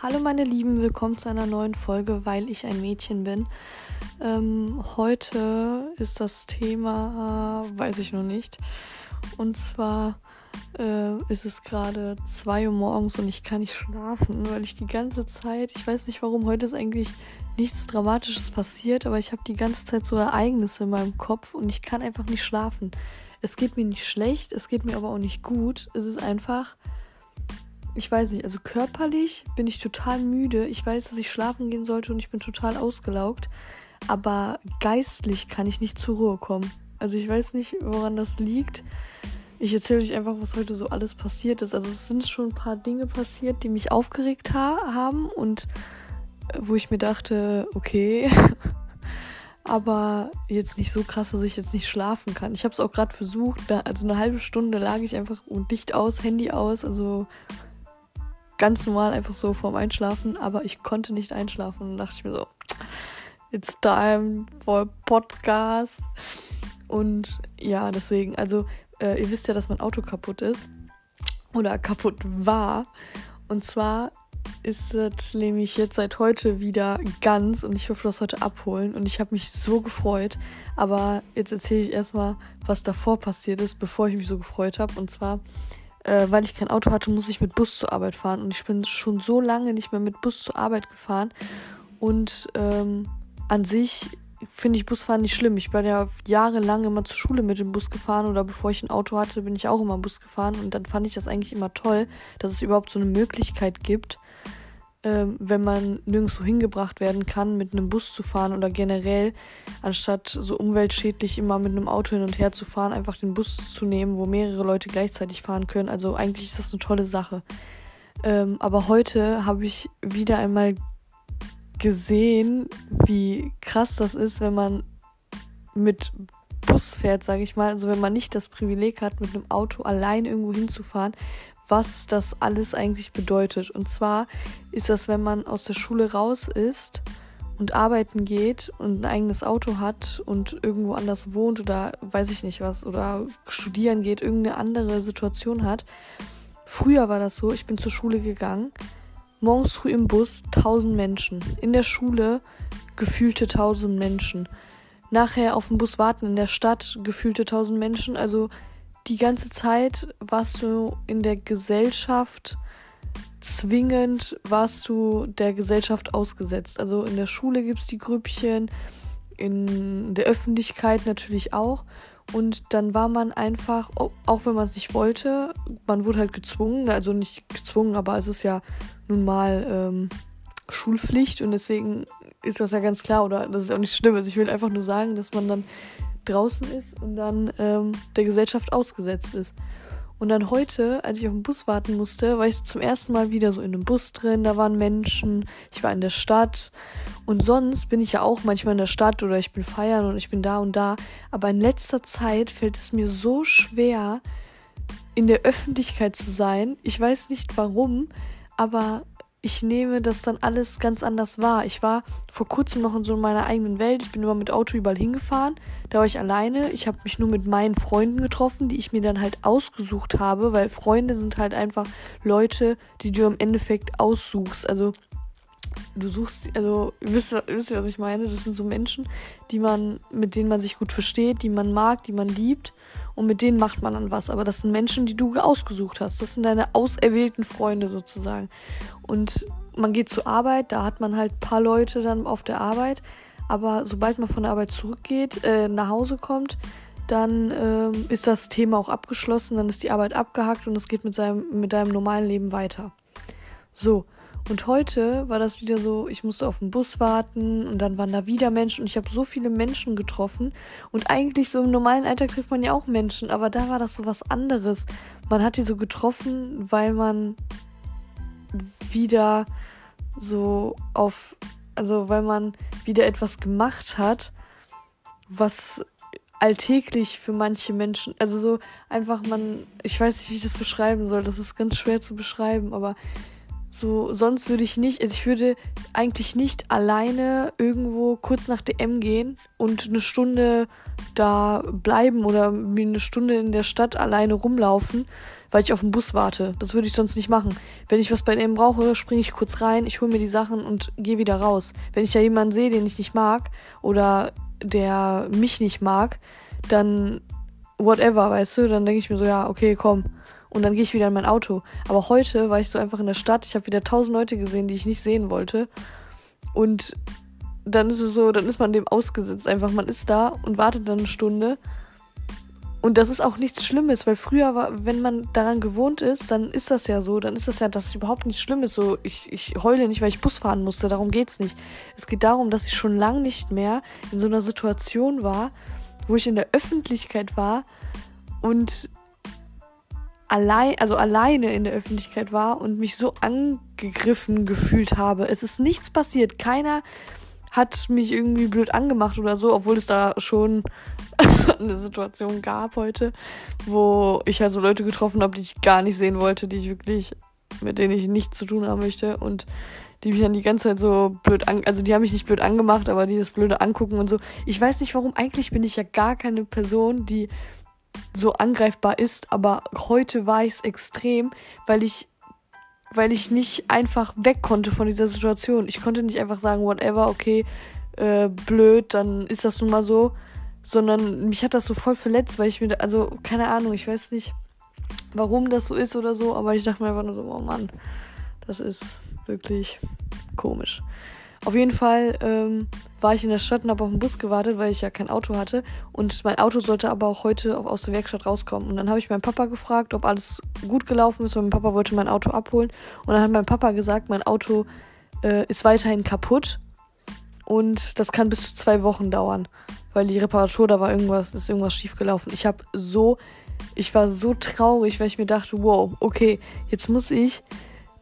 Hallo meine Lieben, willkommen zu einer neuen Folge, weil ich ein Mädchen bin. Ähm, heute ist das Thema, äh, weiß ich noch nicht. Und zwar äh, ist es gerade 2 Uhr morgens und ich kann nicht schlafen, weil ich die ganze Zeit, ich weiß nicht warum, heute ist eigentlich nichts Dramatisches passiert, aber ich habe die ganze Zeit so Ereignisse in meinem Kopf und ich kann einfach nicht schlafen. Es geht mir nicht schlecht, es geht mir aber auch nicht gut. Es ist einfach ich weiß nicht, also körperlich bin ich total müde. Ich weiß, dass ich schlafen gehen sollte und ich bin total ausgelaugt. Aber geistlich kann ich nicht zur Ruhe kommen. Also ich weiß nicht, woran das liegt. Ich erzähle euch einfach, was heute so alles passiert ist. Also es sind schon ein paar Dinge passiert, die mich aufgeregt ha haben und äh, wo ich mir dachte, okay, aber jetzt nicht so krass, dass ich jetzt nicht schlafen kann. Ich habe es auch gerade versucht, also eine halbe Stunde lag ich einfach und Licht aus, Handy aus, also ganz normal einfach so vorm Einschlafen, aber ich konnte nicht einschlafen und dachte ich mir so, it's time for Podcast. Und ja, deswegen, also äh, ihr wisst ja, dass mein Auto kaputt ist oder kaputt war. Und zwar ist es nämlich jetzt seit heute wieder ganz und ich durfte das heute abholen und ich habe mich so gefreut. Aber jetzt erzähle ich erstmal, was davor passiert ist, bevor ich mich so gefreut habe. Und zwar äh, weil ich kein Auto hatte, muss ich mit Bus zur Arbeit fahren. Und ich bin schon so lange nicht mehr mit Bus zur Arbeit gefahren. Und ähm, an sich finde ich Busfahren nicht schlimm. Ich bin ja jahrelang immer zur Schule mit dem Bus gefahren oder bevor ich ein Auto hatte, bin ich auch immer Bus gefahren. Und dann fand ich das eigentlich immer toll, dass es überhaupt so eine Möglichkeit gibt, ähm, wenn man nirgendwo hingebracht werden kann, mit einem Bus zu fahren oder generell, anstatt so umweltschädlich immer mit einem Auto hin und her zu fahren, einfach den Bus zu nehmen, wo mehrere Leute gleichzeitig fahren können. Also eigentlich ist das eine tolle Sache. Ähm, aber heute habe ich wieder einmal gesehen, wie krass das ist, wenn man mit Bus fährt, sage ich mal. Also wenn man nicht das Privileg hat, mit einem Auto allein irgendwo hinzufahren, was das alles eigentlich bedeutet. Und zwar ist das, wenn man aus der Schule raus ist und arbeiten geht und ein eigenes Auto hat und irgendwo anders wohnt oder weiß ich nicht was oder studieren geht, irgendeine andere Situation hat. Früher war das so, ich bin zur Schule gegangen, morgens früh im Bus 1000 Menschen, in der Schule gefühlte 1000 Menschen, nachher auf dem Bus warten in der Stadt gefühlte 1000 Menschen, also die ganze Zeit warst du in der Gesellschaft zwingend, warst du der Gesellschaft ausgesetzt. Also in der Schule gibt es die Grüppchen, in der Öffentlichkeit natürlich auch. Und dann war man einfach, auch wenn man es nicht wollte, man wurde halt gezwungen, also nicht gezwungen, aber es ist ja nun mal ähm, Schulpflicht und deswegen ist das ja ganz klar, oder das ist auch nicht schlimm. Also ich will einfach nur sagen, dass man dann draußen ist und dann ähm, der Gesellschaft ausgesetzt ist. Und dann heute, als ich auf den Bus warten musste, war ich zum ersten Mal wieder so in einem Bus drin, da waren Menschen, ich war in der Stadt und sonst bin ich ja auch manchmal in der Stadt oder ich bin feiern und ich bin da und da, aber in letzter Zeit fällt es mir so schwer, in der Öffentlichkeit zu sein. Ich weiß nicht warum, aber ich nehme das dann alles ganz anders wahr. Ich war vor kurzem noch in so meiner eigenen Welt. Ich bin immer mit Auto überall hingefahren. Da war ich alleine. Ich habe mich nur mit meinen Freunden getroffen, die ich mir dann halt ausgesucht habe, weil Freunde sind halt einfach Leute, die du im Endeffekt aussuchst. Also du suchst, also wisst, wisst ihr, was ich meine? Das sind so Menschen, die man, mit denen man sich gut versteht, die man mag, die man liebt und mit denen macht man dann was. Aber das sind Menschen, die du ausgesucht hast. Das sind deine auserwählten Freunde sozusagen. Und man geht zur Arbeit, da hat man halt ein paar Leute dann auf der Arbeit. Aber sobald man von der Arbeit zurückgeht, äh, nach Hause kommt, dann ähm, ist das Thema auch abgeschlossen, dann ist die Arbeit abgehakt und es geht mit, seinem, mit deinem normalen Leben weiter. So, und heute war das wieder so, ich musste auf den Bus warten und dann waren da wieder Menschen und ich habe so viele Menschen getroffen. Und eigentlich so im normalen Alltag trifft man ja auch Menschen, aber da war das so was anderes. Man hat die so getroffen, weil man wieder so auf, also weil man wieder etwas gemacht hat, was alltäglich für manche Menschen, also so einfach man, ich weiß nicht, wie ich das beschreiben soll, das ist ganz schwer zu beschreiben, aber so, sonst würde ich nicht, also ich würde eigentlich nicht alleine irgendwo kurz nach DM gehen und eine Stunde da bleiben oder eine Stunde in der Stadt alleine rumlaufen, weil ich auf den Bus warte. Das würde ich sonst nicht machen. Wenn ich was bei dem brauche, springe ich kurz rein, ich hole mir die Sachen und gehe wieder raus. Wenn ich da jemanden sehe, den ich nicht mag oder der mich nicht mag, dann whatever, weißt du, dann denke ich mir so, ja, okay, komm. Und dann gehe ich wieder in mein Auto. Aber heute war ich so einfach in der Stadt. Ich habe wieder tausend Leute gesehen, die ich nicht sehen wollte. Und dann ist es so, dann ist man dem ausgesetzt. Einfach, man ist da und wartet dann eine Stunde. Und das ist auch nichts Schlimmes, weil früher war, wenn man daran gewohnt ist, dann ist das ja so, dann ist das ja, dass es überhaupt nichts Schlimmes so. Ich, ich heule nicht, weil ich Bus fahren musste, darum geht's nicht. Es geht darum, dass ich schon lange nicht mehr in so einer Situation war, wo ich in der Öffentlichkeit war und allein, also alleine in der Öffentlichkeit war und mich so angegriffen gefühlt habe. Es ist nichts passiert. Keiner hat mich irgendwie blöd angemacht oder so, obwohl es da schon eine Situation gab heute, wo ich also Leute getroffen habe, die ich gar nicht sehen wollte, die ich wirklich, mit denen ich nichts zu tun haben möchte und die mich dann die ganze Zeit so blöd an, also die haben mich nicht blöd angemacht, aber dieses blöde angucken und so. Ich weiß nicht warum, eigentlich bin ich ja gar keine Person, die so angreifbar ist, aber heute war ich es extrem, weil ich weil ich nicht einfach weg konnte von dieser Situation. Ich konnte nicht einfach sagen, whatever, okay, äh, blöd, dann ist das nun mal so, sondern mich hat das so voll verletzt, weil ich mir, also keine Ahnung, ich weiß nicht, warum das so ist oder so, aber ich dachte mir einfach nur so, oh Mann, das ist wirklich komisch. Auf jeden Fall ähm, war ich in der Stadt und habe auf den Bus gewartet, weil ich ja kein Auto hatte. Und mein Auto sollte aber auch heute aus der Werkstatt rauskommen. Und dann habe ich meinen Papa gefragt, ob alles gut gelaufen ist, weil mein Papa wollte mein Auto abholen. Und dann hat mein Papa gesagt, mein Auto äh, ist weiterhin kaputt. Und das kann bis zu zwei Wochen dauern. Weil die Reparatur, da war irgendwas, ist irgendwas schiefgelaufen. Ich habe so, ich war so traurig, weil ich mir dachte, wow, okay, jetzt muss ich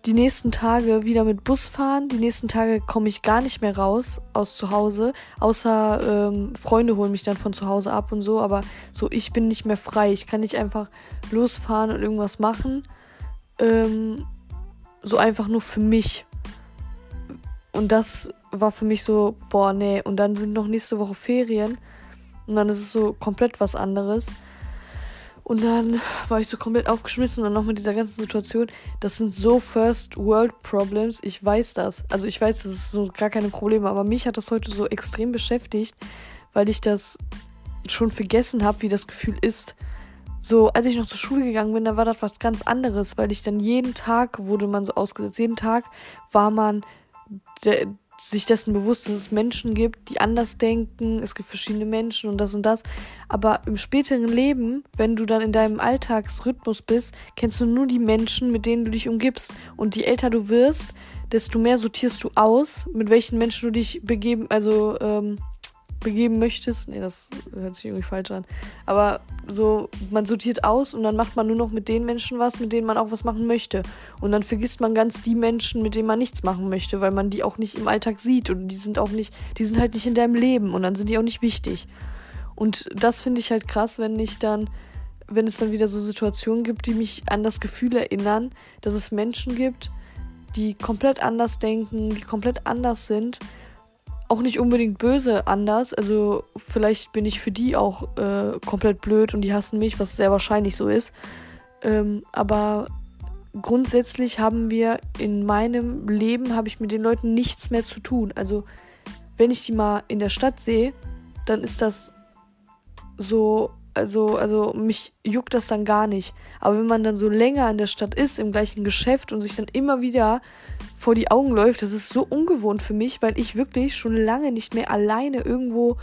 die nächsten Tage wieder mit Bus fahren. Die nächsten Tage komme ich gar nicht mehr raus aus zu Hause. Außer ähm, Freunde holen mich dann von zu Hause ab und so. Aber so, ich bin nicht mehr frei. Ich kann nicht einfach losfahren und irgendwas machen. Ähm, so einfach nur für mich. Und das war für mich so, boah, nee. Und dann sind noch nächste Woche Ferien. Und dann ist es so komplett was anderes. Und dann war ich so komplett aufgeschmissen und dann noch mit dieser ganzen Situation. Das sind so First World Problems. Ich weiß das. Also ich weiß, das ist so gar keine Probleme. Aber mich hat das heute so extrem beschäftigt, weil ich das schon vergessen habe, wie das Gefühl ist. So, als ich noch zur Schule gegangen bin, da war das was ganz anderes, weil ich dann jeden Tag wurde man so ausgesetzt. Jeden Tag war man der, sich dessen bewusst, dass es Menschen gibt, die anders denken, es gibt verschiedene Menschen und das und das. Aber im späteren Leben, wenn du dann in deinem Alltagsrhythmus bist, kennst du nur die Menschen, mit denen du dich umgibst. Und je älter du wirst, desto mehr sortierst du aus, mit welchen Menschen du dich begeben, also ähm, begeben möchtest. Nee, das hört sich irgendwie falsch an. Aber so, man sortiert aus und dann macht man nur noch mit den Menschen was, mit denen man auch was machen möchte. Und dann vergisst man ganz die Menschen, mit denen man nichts machen möchte, weil man die auch nicht im Alltag sieht und die sind auch nicht, die sind halt nicht in deinem Leben und dann sind die auch nicht wichtig. Und das finde ich halt krass, wenn ich dann, wenn es dann wieder so Situationen gibt, die mich an das Gefühl erinnern, dass es Menschen gibt, die komplett anders denken, die komplett anders sind auch nicht unbedingt böse anders. Also vielleicht bin ich für die auch äh, komplett blöd und die hassen mich, was sehr wahrscheinlich so ist. Ähm, aber grundsätzlich haben wir in meinem Leben, habe ich mit den Leuten nichts mehr zu tun. Also wenn ich die mal in der Stadt sehe, dann ist das so, also, also mich juckt das dann gar nicht. Aber wenn man dann so länger in der Stadt ist, im gleichen Geschäft und sich dann immer wieder vor die Augen läuft, das ist so ungewohnt für mich, weil ich wirklich schon lange nicht mehr alleine irgendwo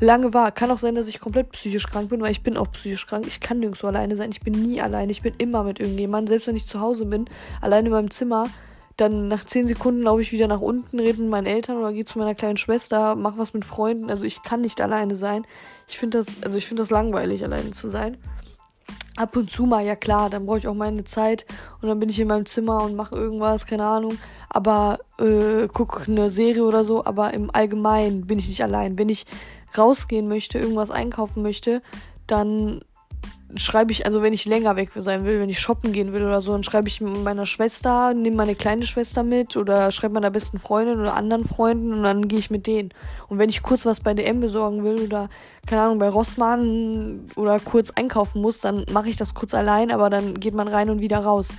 lange war. Kann auch sein, dass ich komplett psychisch krank bin, weil ich bin auch psychisch krank. Ich kann nirgendwo alleine sein. Ich bin nie alleine. Ich bin immer mit irgendjemandem. Selbst wenn ich zu Hause bin, alleine in meinem Zimmer, dann nach 10 Sekunden laufe ich wieder nach unten, rede mit meinen Eltern oder gehe zu meiner kleinen Schwester, mache was mit Freunden. Also ich kann nicht alleine sein. Ich finde das, also ich finde das langweilig, alleine zu sein ab und zu mal, ja klar, dann brauche ich auch meine Zeit und dann bin ich in meinem Zimmer und mache irgendwas, keine Ahnung, aber äh, gucke eine Serie oder so, aber im Allgemeinen bin ich nicht allein. Wenn ich rausgehen möchte, irgendwas einkaufen möchte, dann schreibe ich, also wenn ich länger weg sein will, wenn ich shoppen gehen will oder so, dann schreibe ich meiner Schwester, nehme meine kleine Schwester mit oder schreibe meiner besten Freundin oder anderen Freunden und dann gehe ich mit denen. Und wenn ich kurz was bei DM besorgen will oder, keine Ahnung, bei Rossmann oder kurz einkaufen muss, dann mache ich das kurz allein, aber dann geht man rein und wieder raus.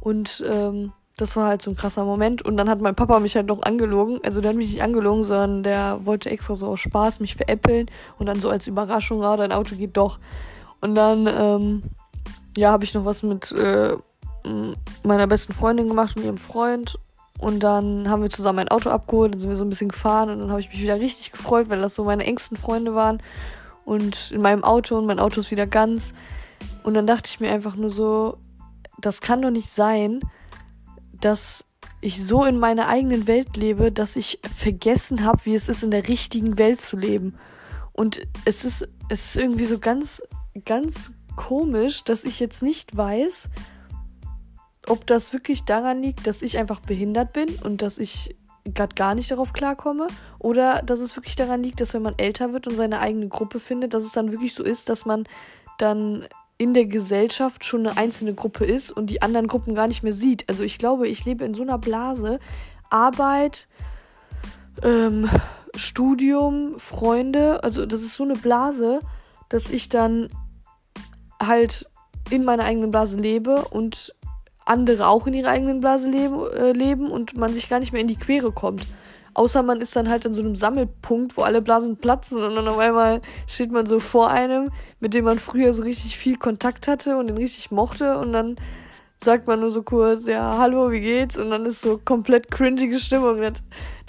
Und ähm, das war halt so ein krasser Moment. Und dann hat mein Papa mich halt noch angelogen. Also der hat mich nicht angelogen, sondern der wollte extra so aus Spaß mich veräppeln und dann so als Überraschung, ah, dein Auto geht doch. Und dann, ähm, ja, habe ich noch was mit äh, meiner besten Freundin gemacht und ihrem Freund. Und dann haben wir zusammen ein Auto abgeholt, dann sind wir so ein bisschen gefahren und dann habe ich mich wieder richtig gefreut, weil das so meine engsten Freunde waren. Und in meinem Auto und mein Auto ist wieder ganz. Und dann dachte ich mir einfach nur so, das kann doch nicht sein, dass ich so in meiner eigenen Welt lebe, dass ich vergessen habe, wie es ist, in der richtigen Welt zu leben. Und es ist, es ist irgendwie so ganz ganz komisch, dass ich jetzt nicht weiß, ob das wirklich daran liegt, dass ich einfach behindert bin und dass ich gerade gar nicht darauf klarkomme oder dass es wirklich daran liegt, dass wenn man älter wird und seine eigene Gruppe findet, dass es dann wirklich so ist, dass man dann in der Gesellschaft schon eine einzelne Gruppe ist und die anderen Gruppen gar nicht mehr sieht. Also ich glaube, ich lebe in so einer Blase. Arbeit, ähm, Studium, Freunde, also das ist so eine Blase, dass ich dann halt in meiner eigenen Blase lebe und andere auch in ihrer eigenen Blase leben, äh, leben und man sich gar nicht mehr in die Quere kommt. Außer man ist dann halt an so einem Sammelpunkt, wo alle Blasen platzen und dann auf einmal steht man so vor einem, mit dem man früher so richtig viel Kontakt hatte und den richtig mochte und dann sagt man nur so kurz, ja, hallo, wie geht's? Und dann ist so komplett cringige Stimmung.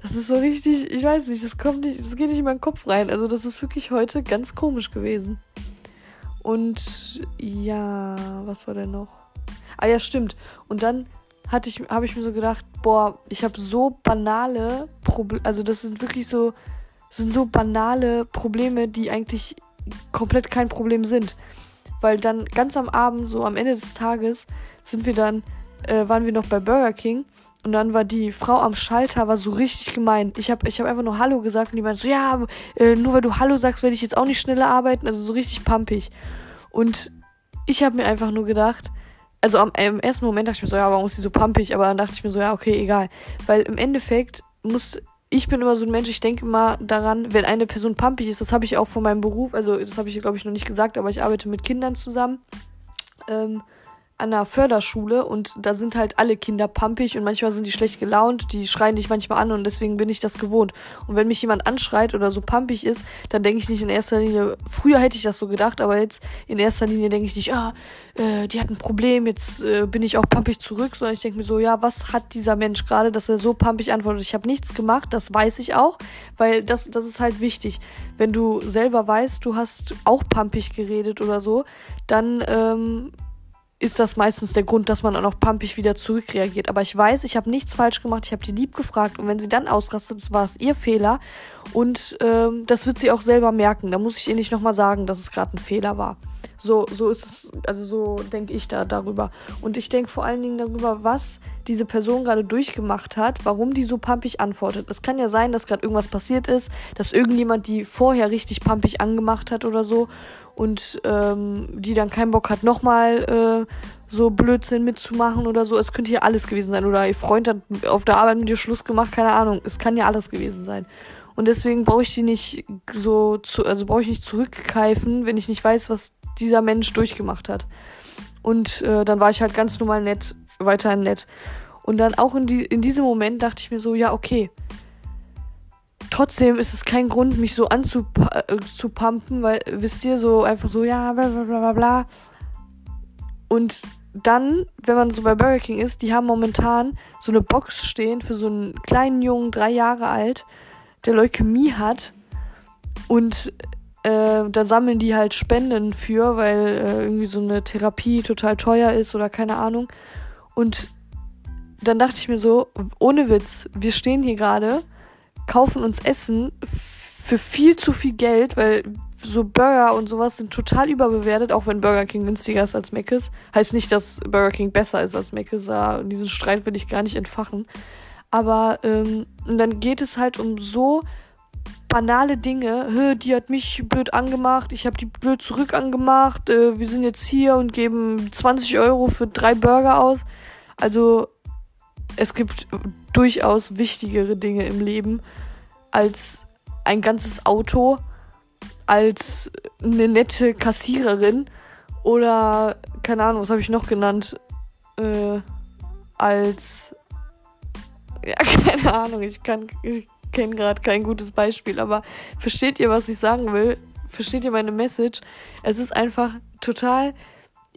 Das ist so richtig, ich weiß nicht, das kommt nicht, das geht nicht in meinen Kopf rein. Also das ist wirklich heute ganz komisch gewesen. Und ja, was war denn noch? Ah ja, stimmt. Und dann hatte ich, habe ich mir so gedacht, boah, ich habe so banale Probleme, also das sind wirklich so, sind so banale Probleme, die eigentlich komplett kein Problem sind. Weil dann ganz am Abend, so am Ende des Tages, sind wir dann, äh, waren wir noch bei Burger King und dann war die Frau am Schalter, war so richtig gemein. Ich habe ich hab einfach nur Hallo gesagt und die meinte so, ja, äh, nur weil du Hallo sagst, werde ich jetzt auch nicht schneller arbeiten. Also so richtig pumpig. Und ich habe mir einfach nur gedacht, also am, im ersten Moment dachte ich mir so, ja, warum ist die so pumpig? Aber dann dachte ich mir so, ja, okay, egal. Weil im Endeffekt muss, ich bin immer so ein Mensch, ich denke immer daran, wenn eine Person pumpig ist, das habe ich auch von meinem Beruf, also das habe ich, glaube ich, noch nicht gesagt, aber ich arbeite mit Kindern zusammen. Ähm, an einer Förderschule und da sind halt alle Kinder pampig und manchmal sind die schlecht gelaunt, die schreien dich manchmal an und deswegen bin ich das gewohnt. Und wenn mich jemand anschreit oder so pampig ist, dann denke ich nicht in erster Linie, früher hätte ich das so gedacht, aber jetzt in erster Linie denke ich nicht, ah, äh, die hat ein Problem, jetzt äh, bin ich auch pampig zurück, sondern ich denke mir so, ja, was hat dieser Mensch gerade, dass er so pampig antwortet? Ich habe nichts gemacht, das weiß ich auch, weil das, das ist halt wichtig. Wenn du selber weißt, du hast auch pampig geredet oder so, dann ähm, ist das meistens der Grund, dass man auch pumpig wieder zurückreagiert. Aber ich weiß, ich habe nichts falsch gemacht, ich habe die lieb gefragt und wenn sie dann ausrastet, war es ihr Fehler und ähm, das wird sie auch selber merken. Da muss ich ihr nicht nochmal sagen, dass es gerade ein Fehler war. So, so ist es, also so denke ich da darüber. Und ich denke vor allen Dingen darüber, was diese Person gerade durchgemacht hat, warum die so pumpig antwortet. Es kann ja sein, dass gerade irgendwas passiert ist, dass irgendjemand die vorher richtig pumpig angemacht hat oder so und ähm, die dann keinen Bock hat, nochmal äh, so Blödsinn mitzumachen oder so. Es könnte ja alles gewesen sein. Oder ihr Freund hat auf der Arbeit mit dir Schluss gemacht, keine Ahnung. Es kann ja alles gewesen sein. Und deswegen brauche ich die nicht so zu, also brauche ich nicht zurückkeifen, wenn ich nicht weiß, was dieser Mensch durchgemacht hat. Und äh, dann war ich halt ganz normal nett, weiterhin nett. Und dann auch in, die, in diesem Moment dachte ich mir so, ja, okay, trotzdem ist es kein Grund, mich so anzupumpen, weil, wisst ihr, so einfach so, ja, bla bla bla bla. Und dann, wenn man so bei Burger King ist, die haben momentan so eine Box stehen für so einen kleinen Jungen, drei Jahre alt, der Leukämie hat. Und äh, da sammeln die halt Spenden für, weil äh, irgendwie so eine Therapie total teuer ist oder keine Ahnung. Und dann dachte ich mir so, ohne Witz, wir stehen hier gerade kaufen uns Essen für viel zu viel Geld, weil so Burger und sowas sind total überbewertet, auch wenn Burger King günstiger ist als Mc's. Heißt nicht, dass Burger King besser ist als Mc's. Ja, diesen Streit will ich gar nicht entfachen. Aber ähm, dann geht es halt um so banale Dinge. Die hat mich blöd angemacht, ich habe die blöd zurück angemacht. Äh, wir sind jetzt hier und geben 20 Euro für drei Burger aus. Also es gibt durchaus wichtigere Dinge im Leben als ein ganzes Auto, als eine nette Kassiererin oder keine Ahnung, was habe ich noch genannt? Äh, als ja, keine Ahnung, ich kann ich kenne gerade kein gutes Beispiel, aber versteht ihr, was ich sagen will? Versteht ihr meine Message? Es ist einfach total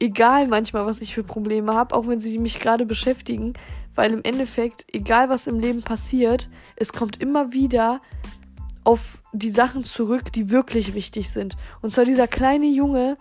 egal manchmal, was ich für Probleme habe, auch wenn sie mich gerade beschäftigen, weil im Endeffekt, egal was im Leben passiert, es kommt immer wieder auf die Sachen zurück, die wirklich wichtig sind. Und zwar dieser kleine Junge,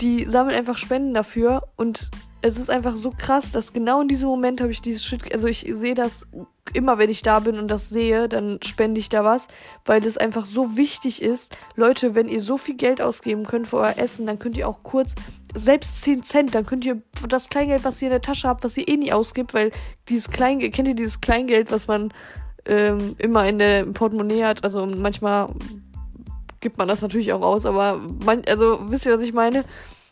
die sammelt einfach Spenden dafür und es ist einfach so krass, dass genau in diesem Moment habe ich dieses Shit, also ich sehe das immer, wenn ich da bin und das sehe, dann spende ich da was, weil das einfach so wichtig ist. Leute, wenn ihr so viel Geld ausgeben könnt für euer Essen, dann könnt ihr auch kurz, selbst 10 Cent, dann könnt ihr das Kleingeld, was ihr in der Tasche habt, was ihr eh nie ausgibt, weil dieses Kleingeld, kennt ihr dieses Kleingeld, was man ähm, immer in der Portemonnaie hat, also manchmal gibt man das natürlich auch aus, aber man, also wisst ihr, was ich meine?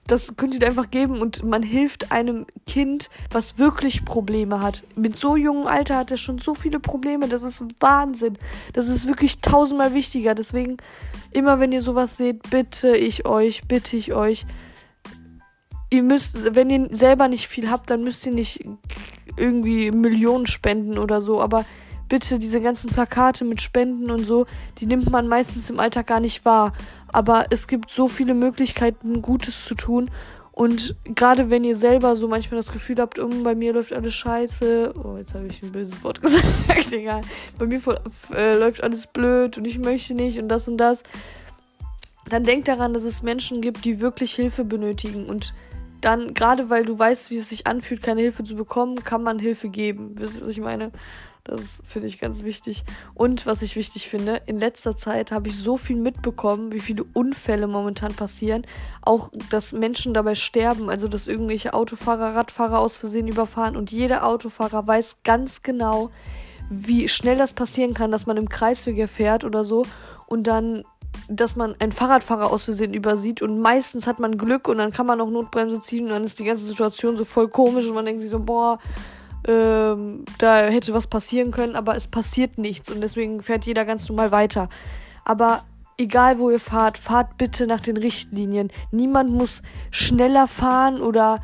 Das könnt ihr einfach geben und man hilft einem Kind, was wirklich Probleme hat. Mit so jungem Alter hat er schon so viele Probleme, das ist Wahnsinn. Das ist wirklich tausendmal wichtiger. Deswegen, immer wenn ihr sowas seht, bitte ich euch, bitte ich euch. Ihr müsst, wenn ihr selber nicht viel habt, dann müsst ihr nicht irgendwie Millionen spenden oder so, aber bitte diese ganzen Plakate mit Spenden und so, die nimmt man meistens im Alltag gar nicht wahr. Aber es gibt so viele Möglichkeiten, Gutes zu tun. Und gerade wenn ihr selber so manchmal das Gefühl habt, um, bei mir läuft alles scheiße. Oh, jetzt habe ich ein böses Wort gesagt. Egal. Bei mir äh, läuft alles blöd und ich möchte nicht und das und das. Dann denkt daran, dass es Menschen gibt, die wirklich Hilfe benötigen. Und dann, gerade weil du weißt, wie es sich anfühlt, keine Hilfe zu bekommen, kann man Hilfe geben. Wisst ihr, was ich meine? Das finde ich ganz wichtig. Und was ich wichtig finde, in letzter Zeit habe ich so viel mitbekommen, wie viele Unfälle momentan passieren. Auch, dass Menschen dabei sterben, also dass irgendwelche Autofahrer, Radfahrer aus Versehen überfahren. Und jeder Autofahrer weiß ganz genau, wie schnell das passieren kann, dass man im Kreisweg fährt oder so und dann dass man einen Fahrradfahrer aus Versehen übersieht und meistens hat man Glück und dann kann man auch Notbremse ziehen und dann ist die ganze Situation so voll komisch und man denkt sich so, boah, ähm, da hätte was passieren können, aber es passiert nichts und deswegen fährt jeder ganz normal weiter. Aber egal wo ihr fahrt, fahrt bitte nach den Richtlinien. Niemand muss schneller fahren oder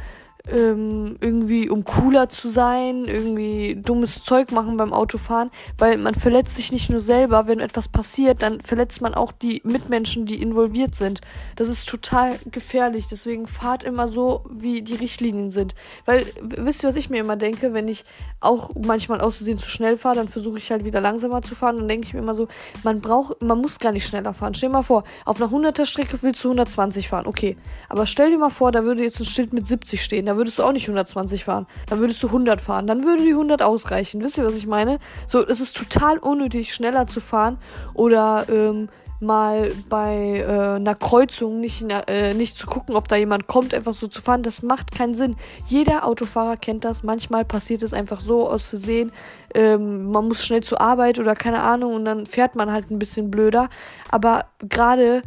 ähm, irgendwie um cooler zu sein, irgendwie dummes Zeug machen beim Autofahren, weil man verletzt sich nicht nur selber, wenn etwas passiert, dann verletzt man auch die Mitmenschen, die involviert sind. Das ist total gefährlich, deswegen fahrt immer so, wie die Richtlinien sind. Weil, wisst ihr, was ich mir immer denke, wenn ich auch manchmal auszusehen zu schnell fahre, dann versuche ich halt wieder langsamer zu fahren und denke ich mir immer so, man braucht, man muss gar nicht schneller fahren. Stell dir mal vor, auf einer 100er Strecke willst du 120 fahren, okay. Aber stell dir mal vor, da würde jetzt ein Schild mit 70 stehen, da würdest du auch nicht 120 fahren. Dann würdest du 100 fahren. Dann würde die 100 ausreichen. Wisst ihr, was ich meine? So, es ist total unnötig, schneller zu fahren oder ähm, mal bei äh, einer Kreuzung nicht, äh, nicht zu gucken, ob da jemand kommt, einfach so zu fahren. Das macht keinen Sinn. Jeder Autofahrer kennt das. Manchmal passiert es einfach so aus Versehen. Ähm, man muss schnell zur Arbeit oder keine Ahnung und dann fährt man halt ein bisschen blöder. Aber gerade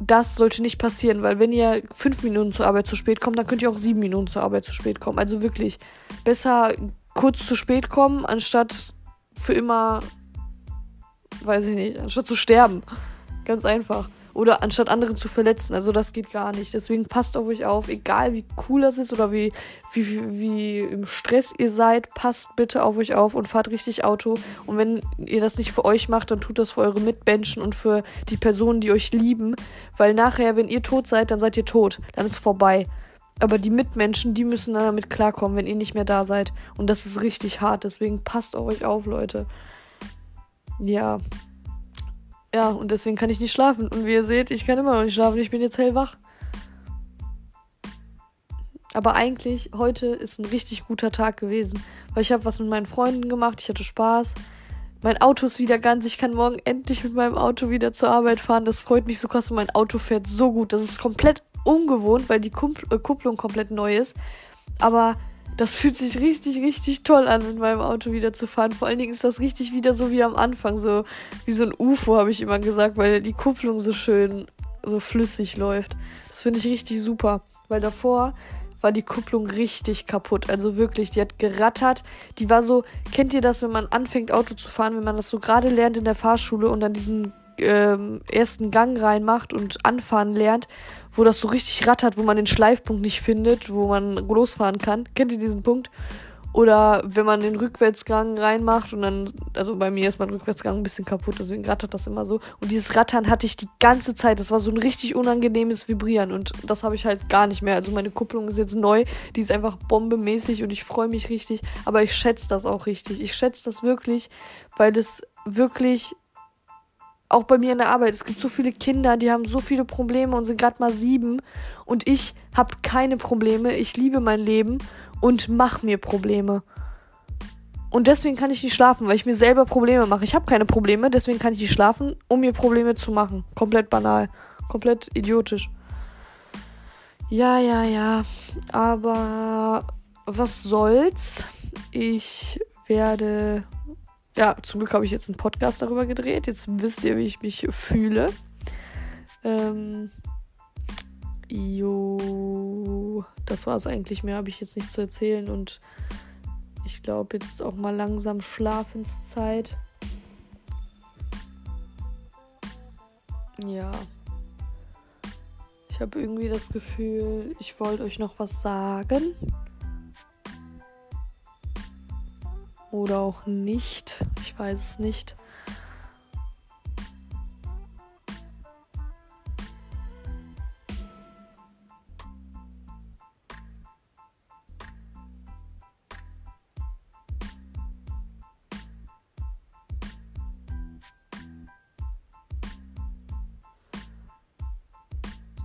das sollte nicht passieren, weil wenn ihr fünf Minuten zur Arbeit zu spät kommt, dann könnt ihr auch sieben Minuten zur Arbeit zu spät kommen. Also wirklich besser kurz zu spät kommen, anstatt für immer, weiß ich nicht, anstatt zu sterben. Ganz einfach. Oder anstatt andere zu verletzen. Also das geht gar nicht. Deswegen passt auf euch auf. Egal wie cool das ist oder wie, wie, wie, im Stress ihr seid, passt bitte auf euch auf und fahrt richtig Auto. Und wenn ihr das nicht für euch macht, dann tut das für eure Mitmenschen und für die Personen, die euch lieben. Weil nachher, wenn ihr tot seid, dann seid ihr tot. Dann ist vorbei. Aber die Mitmenschen, die müssen damit klarkommen, wenn ihr nicht mehr da seid. Und das ist richtig hart. Deswegen passt auf euch auf, Leute. Ja. Ja, und deswegen kann ich nicht schlafen. Und wie ihr seht, ich kann immer noch nicht schlafen. Ich bin jetzt hellwach. Aber eigentlich, heute ist ein richtig guter Tag gewesen. Weil ich habe was mit meinen Freunden gemacht. Ich hatte Spaß. Mein Auto ist wieder ganz. Ich kann morgen endlich mit meinem Auto wieder zur Arbeit fahren. Das freut mich so krass. Und mein Auto fährt so gut. Das ist komplett ungewohnt, weil die Kupplung komplett neu ist. Aber das fühlt sich richtig, richtig toll an, mit meinem Auto wieder zu fahren. Vor allen Dingen ist das richtig wieder so wie am Anfang, so wie so ein UFO, habe ich immer gesagt, weil die Kupplung so schön, so flüssig läuft. Das finde ich richtig super, weil davor war die Kupplung richtig kaputt. Also wirklich, die hat gerattert. Die war so, kennt ihr das, wenn man anfängt Auto zu fahren, wenn man das so gerade lernt in der Fahrschule und dann diesen ähm, ersten Gang reinmacht und anfahren lernt, wo das so richtig rattert, wo man den Schleifpunkt nicht findet, wo man losfahren kann. Kennt ihr diesen Punkt? Oder wenn man den Rückwärtsgang reinmacht und dann, also bei mir ist mein Rückwärtsgang ein bisschen kaputt, deswegen rattert das immer so. Und dieses Rattern hatte ich die ganze Zeit. Das war so ein richtig unangenehmes Vibrieren und das habe ich halt gar nicht mehr. Also meine Kupplung ist jetzt neu, die ist einfach bombemäßig und ich freue mich richtig. Aber ich schätze das auch richtig. Ich schätze das wirklich, weil es wirklich auch bei mir in der Arbeit. Es gibt so viele Kinder, die haben so viele Probleme und sind gerade mal sieben. Und ich habe keine Probleme. Ich liebe mein Leben und mache mir Probleme. Und deswegen kann ich nicht schlafen, weil ich mir selber Probleme mache. Ich habe keine Probleme, deswegen kann ich nicht schlafen, um mir Probleme zu machen. Komplett banal. Komplett idiotisch. Ja, ja, ja. Aber was soll's? Ich werde ja, zum Glück habe ich jetzt einen Podcast darüber gedreht. Jetzt wisst ihr, wie ich mich fühle. Ähm, jo, das war es eigentlich. Mehr habe ich jetzt nicht zu erzählen. Und ich glaube, jetzt ist auch mal langsam Schlafenszeit. Ja. Ich habe irgendwie das Gefühl, ich wollte euch noch was sagen. Oder auch nicht. Ich weiß es nicht.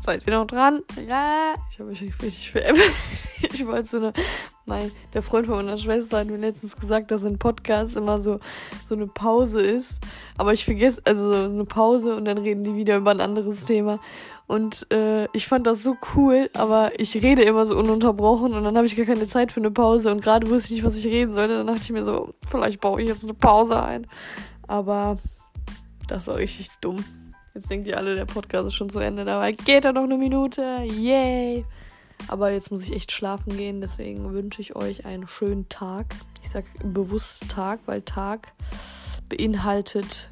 Seid ihr noch dran? Ja. Ich habe mich richtig veräppelt. Ich wollte so eine mein, der Freund von meiner Schwester hat mir letztens gesagt, dass ein Podcast immer so, so eine Pause ist. Aber ich vergesse, also so eine Pause und dann reden die wieder über ein anderes Thema. Und äh, ich fand das so cool, aber ich rede immer so ununterbrochen und dann habe ich gar keine Zeit für eine Pause und gerade wusste ich nicht, was ich reden sollte. Dann dachte ich mir so, vielleicht baue ich jetzt eine Pause ein. Aber das war richtig dumm. Jetzt denkt ihr alle, der Podcast ist schon zu Ende. Dabei geht er noch eine Minute. Yay! Aber jetzt muss ich echt schlafen gehen, deswegen wünsche ich euch einen schönen Tag. Ich sage bewusst Tag, weil Tag beinhaltet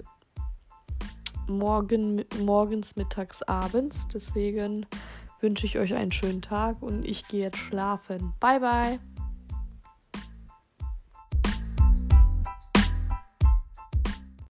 morgen, morgens, mittags, abends. Deswegen wünsche ich euch einen schönen Tag und ich gehe jetzt schlafen. Bye, bye.